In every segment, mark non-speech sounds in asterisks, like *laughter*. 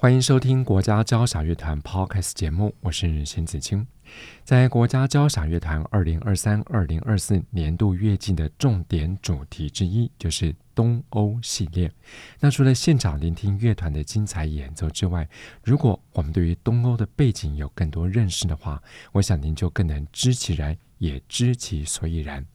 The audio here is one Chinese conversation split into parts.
欢迎收听国家交响乐团 Podcast 节目，我是邢子清。在国家交响乐团二零二三、二零二四年度乐季的重点主题之一，就是东欧系列。那除了现场聆听乐团的精彩演奏之外，如果我们对于东欧的背景有更多认识的话，我想您就更能知其然，也知其所以然。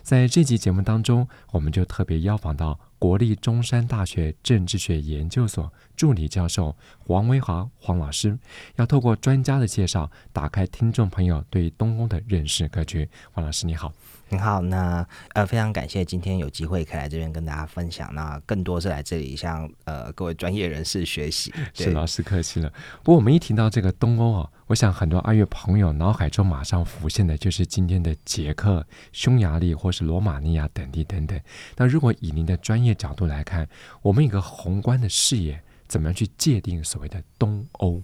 在这集节目当中，我们就特别邀访到国立中山大学政治学研究所助理教授黄维华黄老师，要透过专家的介绍，打开听众朋友对东宫的认识格局。黄老师你好。你好，那呃非常感谢今天有机会可以来这边跟大家分享。那更多是来这里向呃各位专业人士学习。是老师客气了。不过我们一提到这个东欧啊，我想很多爱乐朋友脑海中马上浮现的就是今天的捷克、匈牙利或是罗马尼亚等地等等。那如果以您的专业角度来看，我们一个宏观的视野，怎么样去界定所谓的东欧？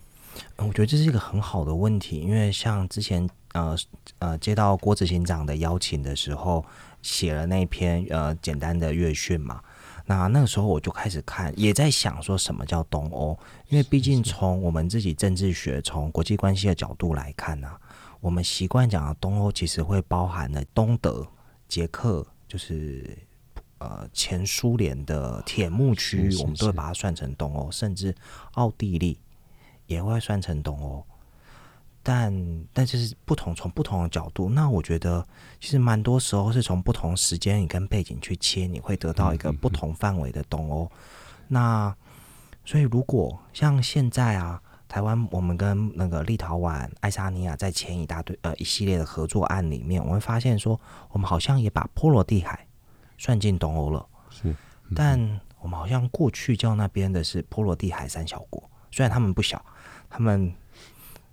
嗯，我觉得这是一个很好的问题，因为像之前。呃呃，接到郭执行长的邀请的时候，写了那篇呃简单的乐讯嘛。那那个时候我就开始看，也在想说什么叫东欧，因为毕竟从我们自己政治学、从国际关系的角度来看呢、啊，我们习惯讲的东欧其实会包含了东德、捷克，就是呃前苏联的铁幕区域，我们都会把它算成东欧，甚至奥地利也会算成东欧。但但就是不同，从不同的角度，那我觉得其实蛮多时候是从不同时间你跟背景去切，你会得到一个不同范围的东欧。那所以如果像现在啊，台湾我们跟那个立陶宛、爱沙尼亚在前一大堆呃一系列的合作案里面，我会发现说，我们好像也把波罗的海算进东欧了。是，但我们好像过去叫那边的是波罗的海三小国，虽然他们不小，他们。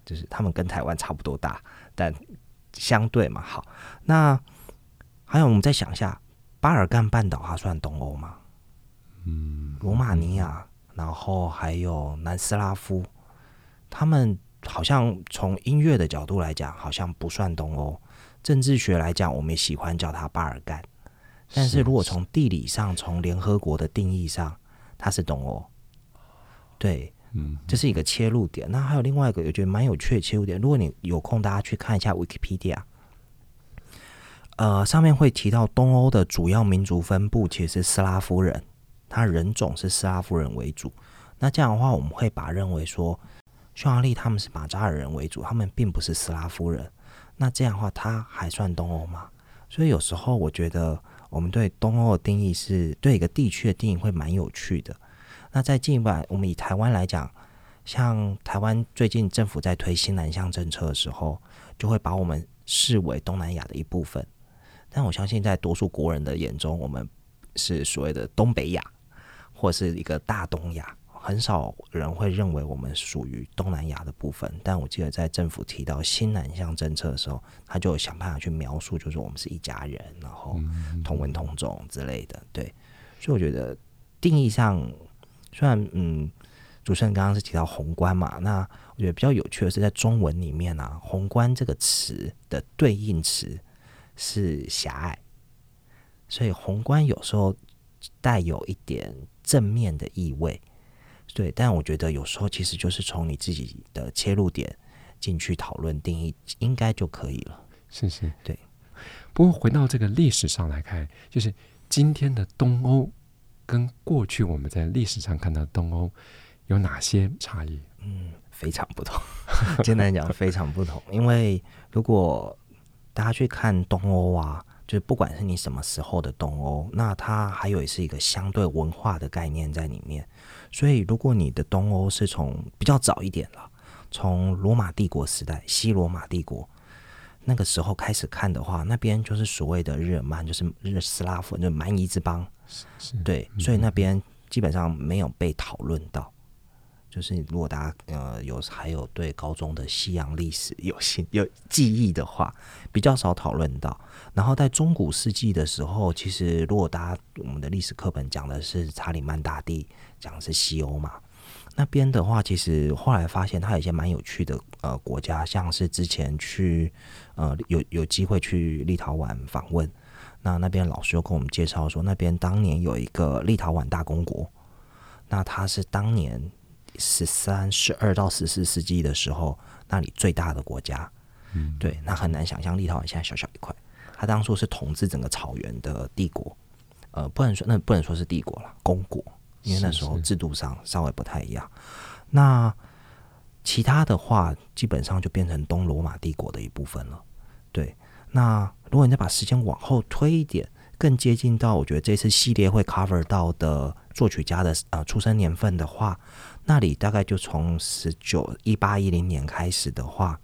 就是他们跟台湾差不多大，但相对嘛，好。那还有，我们再想一下，巴尔干半岛它算东欧吗？嗯，罗马尼亚，然后还有南斯拉夫，他们好像从音乐的角度来讲，好像不算东欧。政治学来讲，我们也喜欢叫它巴尔干。但是如果从地理上，从联合国的定义上，它是东欧。对。嗯，这是一个切入点。那还有另外一个，我觉得蛮有趣的切入点。如果你有空，大家去看一下 Wikipedia，呃，上面会提到东欧的主要民族分布其实是斯拉夫人，他人种是斯拉夫人为主。那这样的话，我们会把认为说，匈牙利他们是马扎尔人为主，他们并不是斯拉夫人。那这样的话，他还算东欧吗？所以有时候我觉得，我们对东欧的定义是对一个地区的定义会蛮有趣的。那再进一步，我们以台湾来讲，像台湾最近政府在推新南向政策的时候，就会把我们视为东南亚的一部分。但我相信，在多数国人的眼中，我们是所谓的东北亚，或是一个大东亚，很少人会认为我们属于东南亚的部分。但我记得在政府提到新南向政策的时候，他就想办法去描述，就是我们是一家人，然后同文同种之类的。对，所以我觉得定义上。虽然嗯，主持人刚刚是提到宏观嘛，那我觉得比较有趣的是，在中文里面啊，“宏观”这个词的对应词是狭隘，所以“宏观”有时候带有一点正面的意味，对。但我觉得有时候其实就是从你自己的切入点进去讨论定义，应该就可以了。是是，对。不过回到这个历史上来看，就是今天的东欧。跟过去我们在历史上看到的东欧有哪些差异？嗯，非常不同。*laughs* 简单讲，非常不同。因为如果大家去看东欧啊，就是不管是你什么时候的东欧，那它还有是一个相对文化的概念在里面。所以，如果你的东欧是从比较早一点了，从罗马帝国时代，西罗马帝国那个时候开始看的话，那边就是所谓的日耳曼，就是日斯拉夫，就蛮夷之邦。是是对，所以那边基本上没有被讨论到。就是如果大家呃有还有对高中的西洋历史有兴有记忆的话，比较少讨论到。然后在中古世纪的时候，其实如果大家我们的历史课本讲的是查理曼大帝，讲的是西欧嘛，那边的话，其实后来发现它有一些蛮有趣的呃国家，像是之前去呃有有机会去立陶宛访问，那那边老师又跟我们介绍说，那边当年有一个立陶宛大公国，那它是当年。十三、十二到十四世纪的时候，那里最大的国家，嗯，对，那很难想象立陶宛现在小小一块，他当初是统治整个草原的帝国，呃，不能说那不能说是帝国了，公国，因为那时候制度上稍微不太一样。那其他的话，基本上就变成东罗马帝国的一部分了。对，那如果你再把时间往后推一点，更接近到我觉得这次系列会 cover 到的作曲家的呃出生年份的话。那里大概就从十九一八一零年开始的话，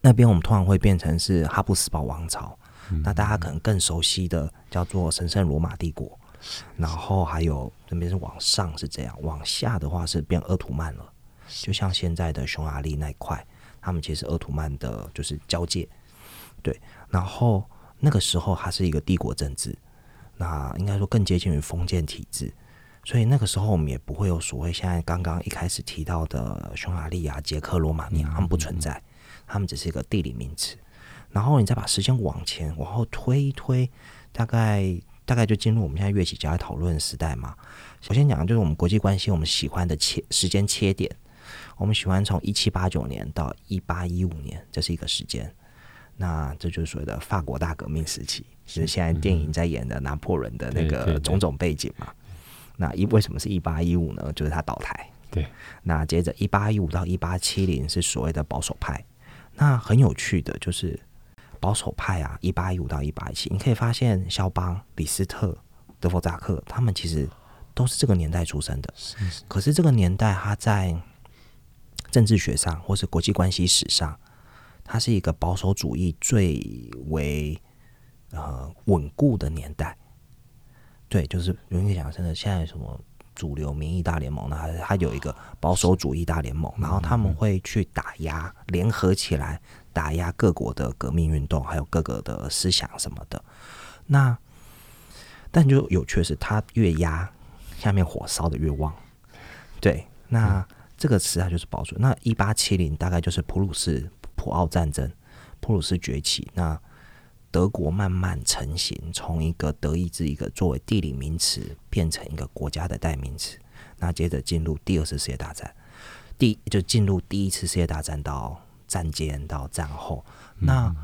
那边我们通常会变成是哈布斯堡王朝。嗯、那大家可能更熟悉的叫做神圣罗马帝国，然后还有那边是往上是这样，往下的话是变鄂图曼了。就像现在的匈牙利那一块，他们其实鄂图曼的就是交界。对，然后那个时候它是一个帝国政治，那应该说更接近于封建体制。所以那个时候我们也不会有所谓现在刚刚一开始提到的匈牙利啊、捷克、罗马尼亚，他们不存在，他们只是一个地理名词。然后你再把时间往前往后推一推，大概大概就进入我们现在乐器家在讨论的时代嘛。首先讲的就是我们国际关系，我们喜欢的切时间切点，我们喜欢从一七八九年到一八一五年，这是一个时间。那这就是所谓的法国大革命时期，就是现在电影在演的拿破仑的那个种种背景嘛。那一为什么是一八一五呢？就是他倒台。对。那接着一八一五到一八七零是所谓的保守派。那很有趣的就是保守派啊，一八一五到一八一七，你可以发现肖邦、李斯特、德弗扎克他们其实都是这个年代出生的。是是。可是这个年代他在政治学上或是国际关系史上，它是一个保守主义最为呃稳固的年代。对，就是容易讲，真的，现在什么主流民意大联盟呢？它有一个保守主义大联盟，然后他们会去打压，联合起来打压各国的革命运动，还有各个的思想什么的。那但就有趣的是，它越压下面火烧的越旺。对，那这个词它就是保守。那一八七零大概就是普鲁士普奥战争，普鲁士崛起。那德国慢慢成型，从一个德意志一个作为地理名词，变成一个国家的代名词。那接着进入第二次世界大战，第就进入第一次世界大战到战间到战后，那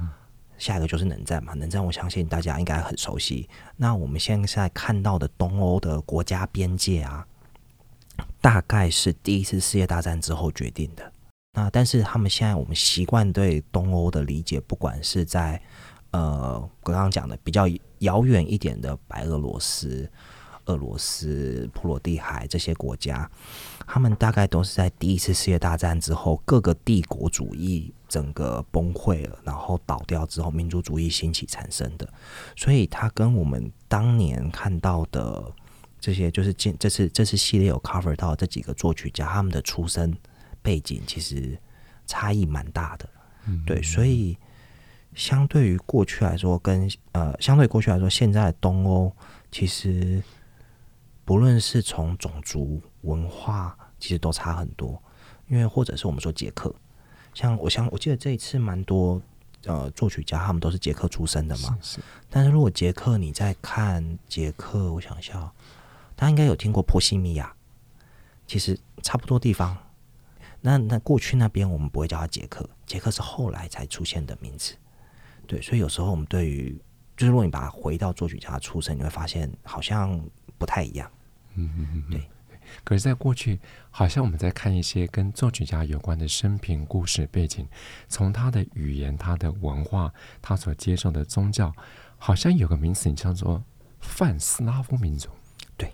下一个就是冷战嘛。冷战我相信大家应该很熟悉。那我们现在看到的东欧的国家边界啊，大概是第一次世界大战之后决定的。那但是他们现在我们习惯对东欧的理解，不管是在呃，我刚刚讲的比较遥远一点的白俄罗斯、俄罗斯、波罗的海这些国家，他们大概都是在第一次世界大战之后，各个帝国主义整个崩溃了，然后倒掉之后，民族主义兴起产生的。所以，它跟我们当年看到的这些，就是这这次这次系列有 cover 到这几个作曲家他们的出身背景，其实差异蛮大的。嗯，对，所以。相对于过去来说，跟呃，相对过去来说，现在的东欧其实不论是从种族文化，其实都差很多。因为或者是我们说捷克，像我想我记得这一次蛮多呃作曲家，他们都是捷克出身的嘛。是，是。但是如果捷克你在看捷克，我想一下，大家应该有听过波西米亚，其实差不多地方。那那过去那边我们不会叫它捷克，捷克是后来才出现的名字。对，所以有时候我们对于，就是如果你把它回到作曲家的出身，你会发现好像不太一样。嗯嗯嗯，对。可是，在过去，好像我们在看一些跟作曲家有关的生平故事背景，从他的语言、他的文化、他所接受的宗教，好像有个名词你叫做泛斯拉夫民族。对。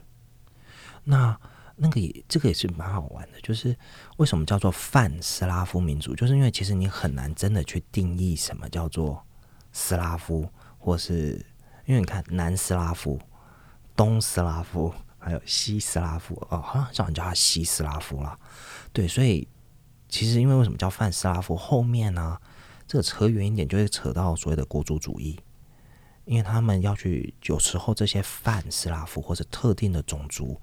那那个也，这个也是蛮好玩的，就是为什么叫做泛斯拉夫民族？就是因为其实你很难真的去定义什么叫做。斯拉夫，或是因为你看南斯拉夫、东斯拉夫、还有西斯拉夫哦，好像很少人叫他西斯拉夫啦。对，所以其实因为为什么叫泛斯拉夫？后面呢、这个扯远一点就会扯到所谓的国族主义，因为他们要去有时候这些泛斯拉夫或者特定的种族，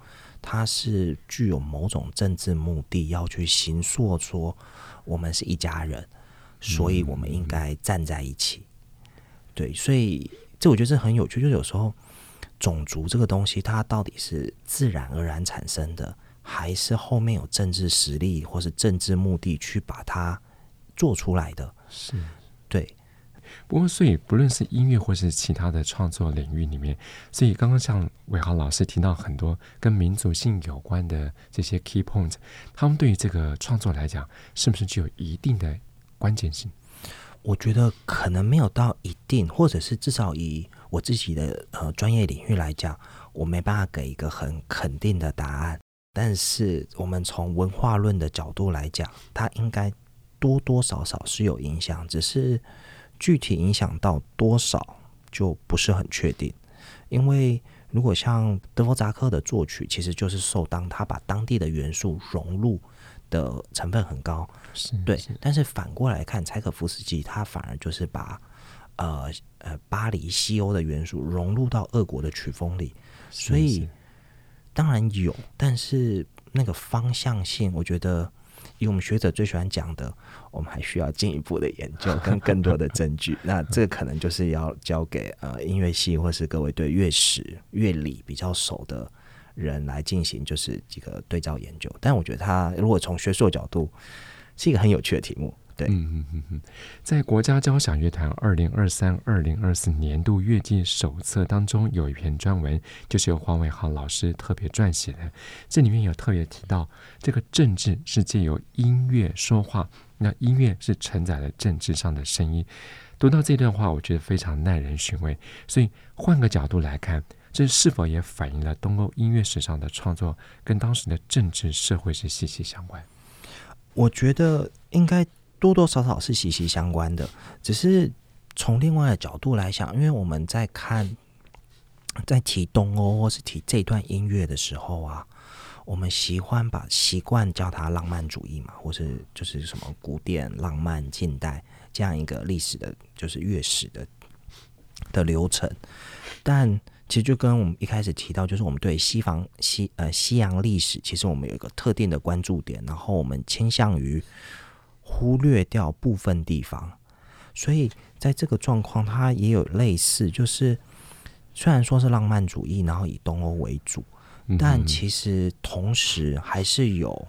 它是具有某种政治目的，要去行塑说我们是一家人，所以我们应该站在一起。对，所以这我觉得这很有趣，就是有时候。种族这个东西，它到底是自然而然产生的，还是后面有政治实力或是政治目的去把它做出来的？是，对。不过，所以不论是音乐或是其他的创作领域里面，所以刚刚像伟豪老师提到很多跟民族性有关的这些 key points，他们对于这个创作来讲，是不是具有一定的关键性？我觉得可能没有到一定，或者是至少以我自己的呃专业领域来讲，我没办法给一个很肯定的答案。但是我们从文化论的角度来讲，它应该多多少少是有影响，只是具体影响到多少就不是很确定。因为如果像德弗扎克的作曲，其实就是受当他把当地的元素融入。的成分很高，是对，是但是反过来看，柴可夫斯基他反而就是把呃呃巴黎西欧的元素融入到俄国的曲风里，所以当然有，但是那个方向性，我觉得以我们学者最喜欢讲的，我们还需要进一步的研究跟更多的证据。*laughs* 那这个可能就是要交给呃音乐系或是各位对乐史乐理比较熟的。人来进行就是几个对照研究，但我觉得他如果从学术角度是一个很有趣的题目。嗯嗯嗯嗯，在国家交响乐团二零二三二零二四年度乐季手册当中，有一篇专文，就是由黄伟豪老师特别撰写的。这里面有特别提到，这个政治是借由音乐说话，那音乐是承载了政治上的声音。读到这段话，我觉得非常耐人寻味。所以换个角度来看。这是否也反映了东欧音乐史上的创作跟当时的政治社会是息息相关？我觉得应该多多少少是息息相关的，只是从另外的角度来想，因为我们在看，在提东欧或是提这段音乐的时候啊，我们喜欢把习惯叫它浪漫主义嘛，或是就是什么古典、浪漫、近代这样一个历史的，就是乐史的的流程，但。其实就跟我们一开始提到，就是我们对西方西呃西洋历史，其实我们有一个特定的关注点，然后我们倾向于忽略掉部分地方。所以在这个状况，它也有类似，就是虽然说是浪漫主义，然后以东欧为主，但其实同时还是有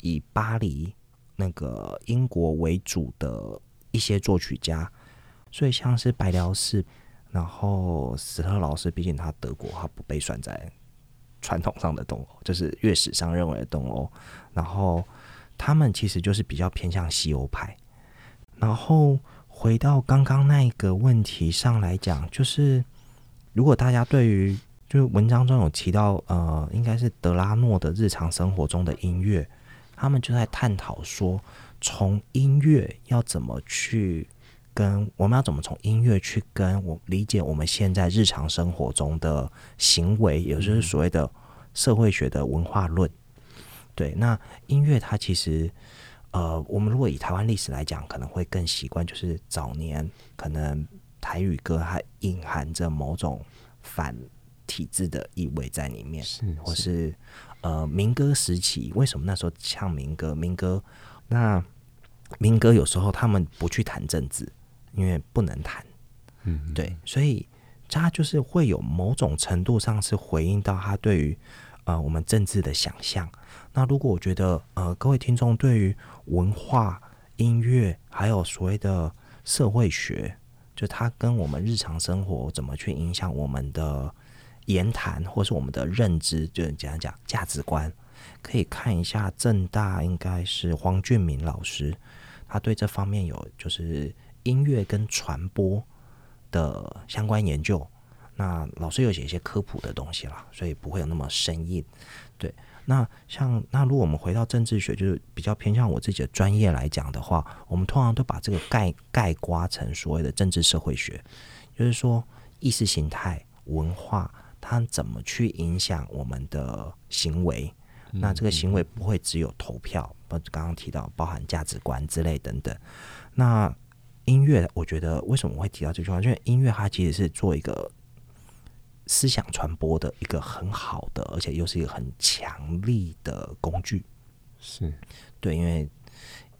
以巴黎那个英国为主的一些作曲家，所以像是白辽士。然后史特劳斯，毕竟他德国，他不被算在传统上的东欧，就是乐史上认为的东欧。然后他们其实就是比较偏向西欧派。然后回到刚刚那个问题上来讲，就是如果大家对于就文章中有提到，呃，应该是德拉诺的日常生活中的音乐，他们就在探讨说，从音乐要怎么去。跟我们要怎么从音乐去跟我理解我们现在日常生活中的行为，也就是所谓的社会学的文化论。对，那音乐它其实，呃，我们如果以台湾历史来讲，可能会更习惯，就是早年可能台语歌还隐含着某种反体制的意味在里面，是，是或是呃民歌时期，为什么那时候唱民歌？民歌那民歌有时候他们不去谈政治。因为不能谈，嗯，对，所以他就是会有某种程度上是回应到他对于呃我们政治的想象。那如果我觉得呃各位听众对于文化、音乐还有所谓的社会学，就它跟我们日常生活怎么去影响我们的言谈或是我们的认知，就是讲讲价值观，可以看一下政大应该是黄俊明老师，他对这方面有就是。音乐跟传播的相关研究，那老师有写一些科普的东西啦，所以不会有那么生硬。对，那像那如果我们回到政治学，就是比较偏向我自己的专业来讲的话，我们通常都把这个概概括成所谓的政治社会学，就是说意识形态、文化，它怎么去影响我们的行为？那这个行为不会只有投票，不，刚刚提到包含价值观之类等等。那音乐，我觉得为什么我会提到这句话？因为音乐它其实是做一个思想传播的一个很好的，而且又是一个很强力的工具。是对，因为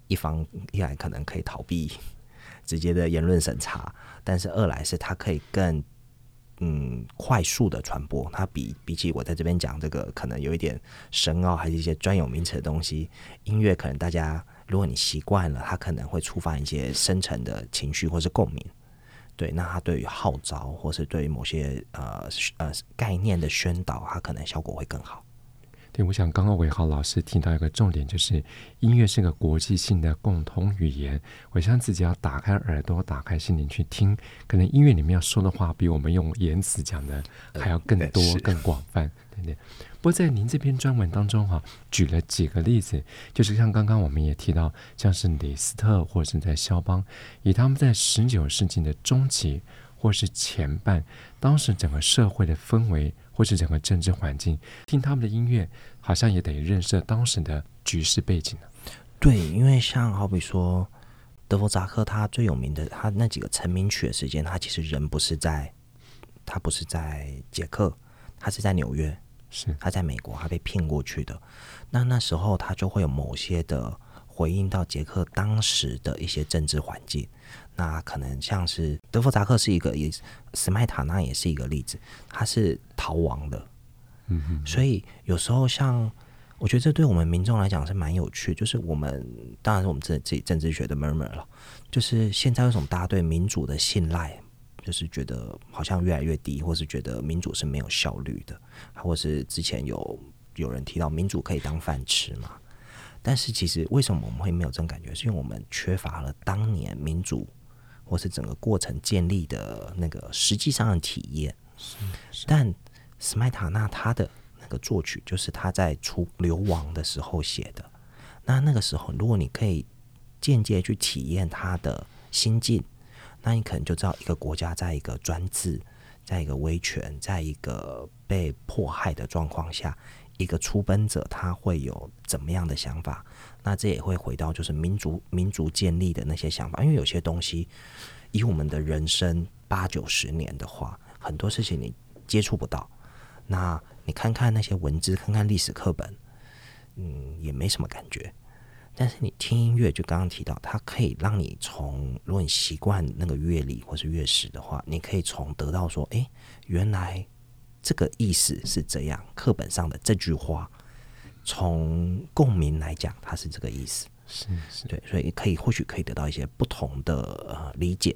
一方一来可能可以逃避 *laughs* 直接的言论审查，但是二来是它可以更。嗯，快速的传播，它比比起我在这边讲这个可能有一点深奥，还是一些专有名词的东西。音乐可能大家，如果你习惯了，它可能会触发一些深层的情绪或是共鸣。对，那他对于号召或是对于某些呃呃概念的宣导，他可能效果会更好。对，我想刚刚伟豪老师提到一个重点，就是音乐是个国际性的共同语言。我想自己要打开耳朵，打开心灵去听，可能音乐里面要说的话，比我们用言辞讲的还要更多、更广泛，对不对？不过在您这篇专文当中，哈，举了几个例子，就是像刚刚我们也提到，像是李斯特或者是在肖邦，以他们在十九世纪的中期或是前半，当时整个社会的氛围。或是整个政治环境，听他们的音乐，好像也等于认识当时的局势背景。对，因为像好比说德弗札克，他最有名的他那几个成名曲的时间，他其实人不是在，他不是在捷克，他是在纽约，是他在美国，他被骗过去的。那那时候他就会有某些的回应到捷克当时的一些政治环境。那可能像是德弗扎克是一个，也斯麦塔纳也是一个例子，他是逃亡的，嗯哼，所以有时候像我觉得这对我们民众来讲是蛮有趣，就是我们当然是我们自己自己政治学的 murmur 了，就是现在为什么大家对民主的信赖就是觉得好像越来越低，或是觉得民主是没有效率的，或是之前有有人提到民主可以当饭吃嘛？但是其实为什么我们会没有这种感觉？是因为我们缺乏了当年民主。或是整个过程建立的那个实际上的体验，但斯麦塔纳他的那个作曲就是他在出流亡的时候写的。那那个时候，如果你可以间接去体验他的心境，那你可能就知道一个国家在一个专制、在一个威权、在一个被迫害的状况下。一个出奔者他会有怎么样的想法？那这也会回到就是民族民族建立的那些想法，因为有些东西以我们的人生八九十年的话，很多事情你接触不到。那你看看那些文字，看看历史课本，嗯，也没什么感觉。但是你听音乐，就刚刚提到，它可以让你从，如果你习惯那个乐理或是乐史的话，你可以从得到说，诶，原来。这个意思是这样，课本上的这句话，从共鸣来讲，它是这个意思，是是对，所以可以或许可以得到一些不同的呃理解。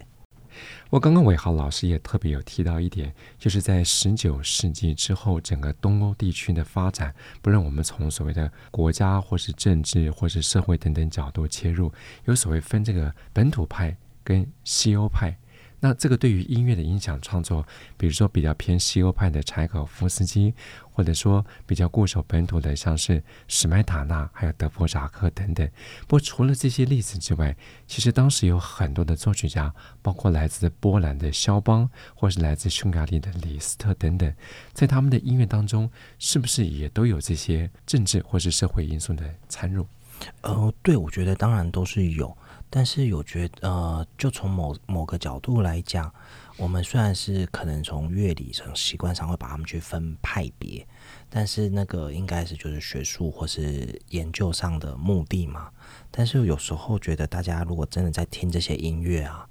我刚刚伟豪老师也特别有提到一点，就是在十九世纪之后，整个东欧地区的发展，不论我们从所谓的国家或是政治或是社会等等角度切入，有所谓分这个本土派跟西欧派。那这个对于音乐的影响创作，比如说比较偏西欧派的柴可夫斯基，或者说比较固守本土的，像是史麦塔纳，还有德弗扎克等等。不过除了这些例子之外，其实当时有很多的作曲家，包括来自波兰的肖邦，或是来自匈牙利的李斯特等等，在他们的音乐当中，是不是也都有这些政治或是社会因素的参入？呃，对，我觉得当然都是有。但是有觉得，呃，就从某某个角度来讲，我们虽然是可能从乐理上习惯上会把他们去分派别，但是那个应该是就是学术或是研究上的目的嘛。但是有时候觉得，大家如果真的在听这些音乐啊，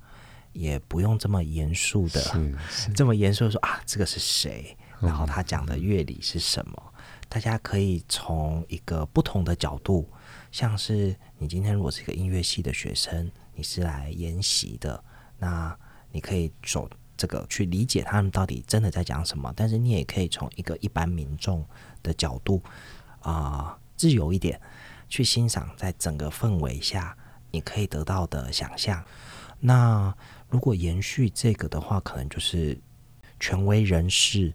也不用这么严肃的，*laughs* 这么严肃说啊，这个是谁？然后他讲的乐理是什么？大家可以从一个不同的角度。像是你今天如果是一个音乐系的学生，你是来研习的，那你可以走这个去理解他们到底真的在讲什么。但是你也可以从一个一般民众的角度啊、自由一点去欣赏，在整个氛围下你可以得到的想象。那如果延续这个的话，可能就是权威人士。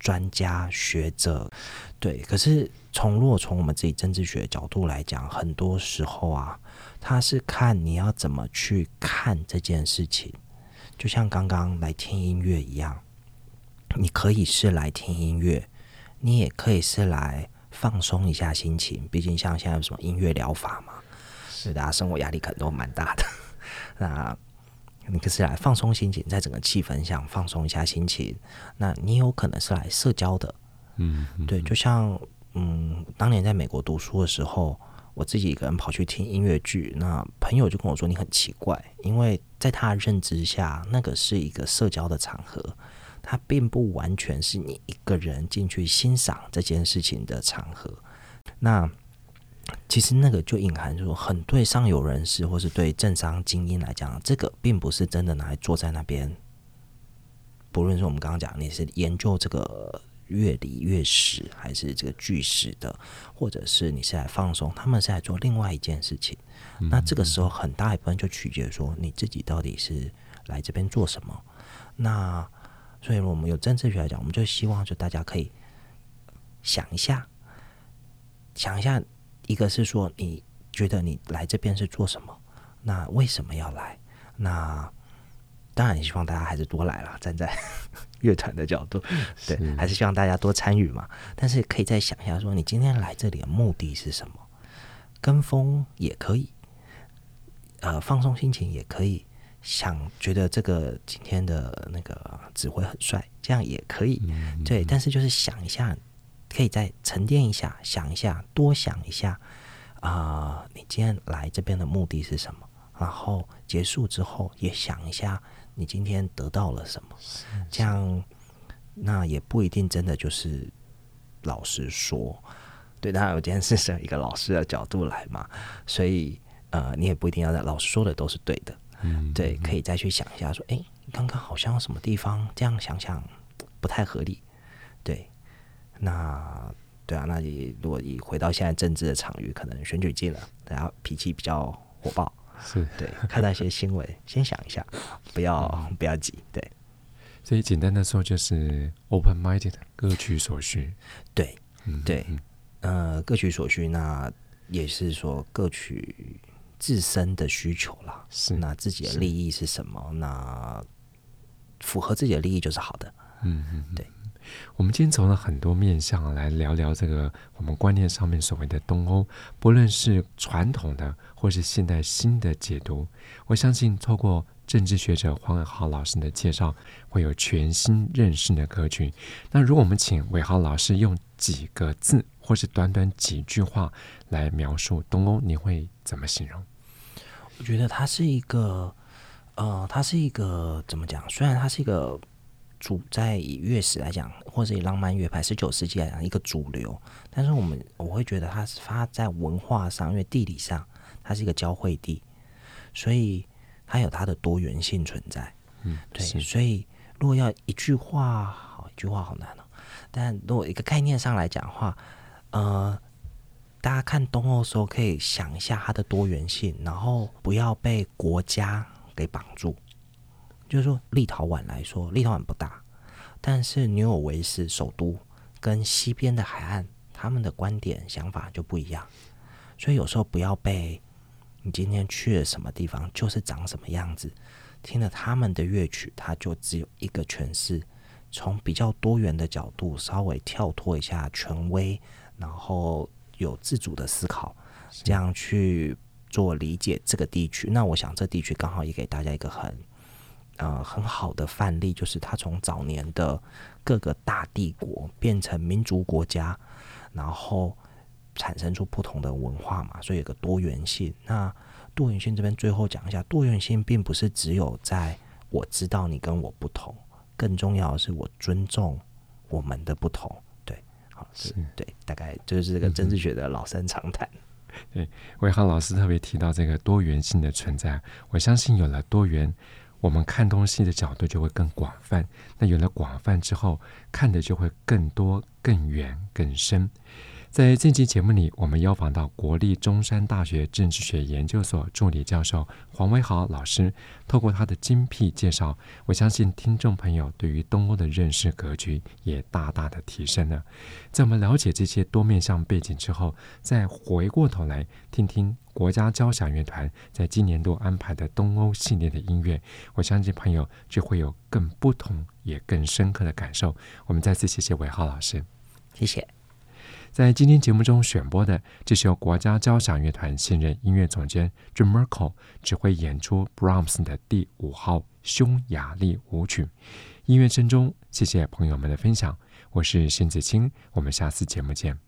专家学者，对，可是从如果从我们自己政治学的角度来讲，很多时候啊，他是看你要怎么去看这件事情。就像刚刚来听音乐一样，你可以是来听音乐，你也可以是来放松一下心情。毕竟像现在有什么音乐疗法嘛，是大家生活压力可能都蛮大的。*laughs* 那你可是来放松心情，在整个气氛下放松一下心情。那你有可能是来社交的，嗯，嗯，对，就像嗯，当年在美国读书的时候，我自己一个人跑去听音乐剧，那朋友就跟我说你很奇怪，因为在他的认知下，那个是一个社交的场合。它并不完全是你一个人进去欣赏这件事情的场合。那其实那个就隐含说，很对上游人士或是对政商精英来讲，这个并不是真的拿来坐在那边。不论是我们刚刚讲你是研究这个乐理乐史，还是这个巨实的，或者是你是来放松，他们是来做另外一件事情。那这个时候很大一部分就取决于说你自己到底是来这边做什么。那所以，我们有政治学来讲，我们就希望就大家可以想一下，想一下，一个是说你觉得你来这边是做什么？那为什么要来？那当然也希望大家还是多来了，站在 *laughs* 乐团的角度，对，还是希望大家多参与嘛。但是可以再想一下，说你今天来这里的目的是什么？跟风也可以，呃，放松心情也可以。想觉得这个今天的那个指挥很帅，这样也可以，嗯、对。但是就是想一下，可以再沉淀一下，想一下，多想一下啊、呃，你今天来这边的目的是什么？然后结束之后也想一下，你今天得到了什么？这样那也不一定真的就是老实说，对。当然，我今天是从一个老师的角度来嘛，所以呃，你也不一定要在老师说的都是对的。嗯，对，可以再去想一下，说，哎，刚刚好像什么地方这样想想不太合理，对，那对啊，那你如果你回到现在政治的场域，可能选举季了，大家脾气比较火爆，是对，看到一些新闻，先想一下，*laughs* 不要不要急，对，所以简单的说就是 open-minded，各取所需，对，对，呃，各取所需，那也是说各取。自身的需求啦，是那自己的利益是什么？那符合自己的利益就是好的。嗯嗯，对。我们今天从了很多面向来聊聊这个我们观念上面所谓的东欧，不论是传统的或是现代新的解读，我相信透过政治学者黄伟豪老师的介绍，会有全新认识的格局。那如果我们请伟豪老师用几个字，或是短短几句话来描述东欧，你会怎么形容？我觉得它是一个，呃，它是一个怎么讲？虽然它是一个主，在以乐史来讲，或者以浪漫乐派十九世纪来讲一个主流，但是我们我会觉得它是它在文化上，因为地理上它是一个交汇地，所以它有它的多元性存在。嗯，对，所以如果要一句话，好，一句话好难哦。但如果一个概念上来讲的话，呃，大家看东欧的时候，可以想一下它的多元性，然后不要被国家给绑住。就是说，立陶宛来说，立陶宛不大，但是纽尔维斯首都跟西边的海岸，他们的观点想法就不一样。所以有时候不要被你今天去了什么地方，就是长什么样子，听了他们的乐曲，它就只有一个诠释。从比较多元的角度，稍微跳脱一下权威。然后有自主的思考，这样去做理解这个地区。那我想这地区刚好也给大家一个很呃很好的范例，就是他从早年的各个大帝国变成民族国家，然后产生出不同的文化嘛，所以有个多元性。那多元性这边最后讲一下，多元性并不是只有在我知道你跟我不同，更重要的是我尊重我们的不同。对，好是对，大概就是这个政治学的老生常谈。嗯、对，魏浩老师特别提到这个多元性的存在，我相信有了多元，我们看东西的角度就会更广泛。那有了广泛之后，看的就会更多、更远、更深。在这期节目里，我们邀访到国立中山大学政治学研究所助理教授黄维豪老师，透过他的精辟介绍，我相信听众朋友对于东欧的认识格局也大大的提升了。在我们了解这些多面向背景之后，再回过头来听听国家交响乐团在今年度安排的东欧系列的音乐，我相信朋友就会有更不同也更深刻的感受。我们再次谢谢韦浩老师，谢谢。在今天节目中选播的，这是由国家交响乐团现任音乐总监 Jim Merkel 指挥演出 Brahms 的第五号匈牙利舞曲。音乐声中，谢谢朋友们的分享，我是沈子清，我们下次节目见。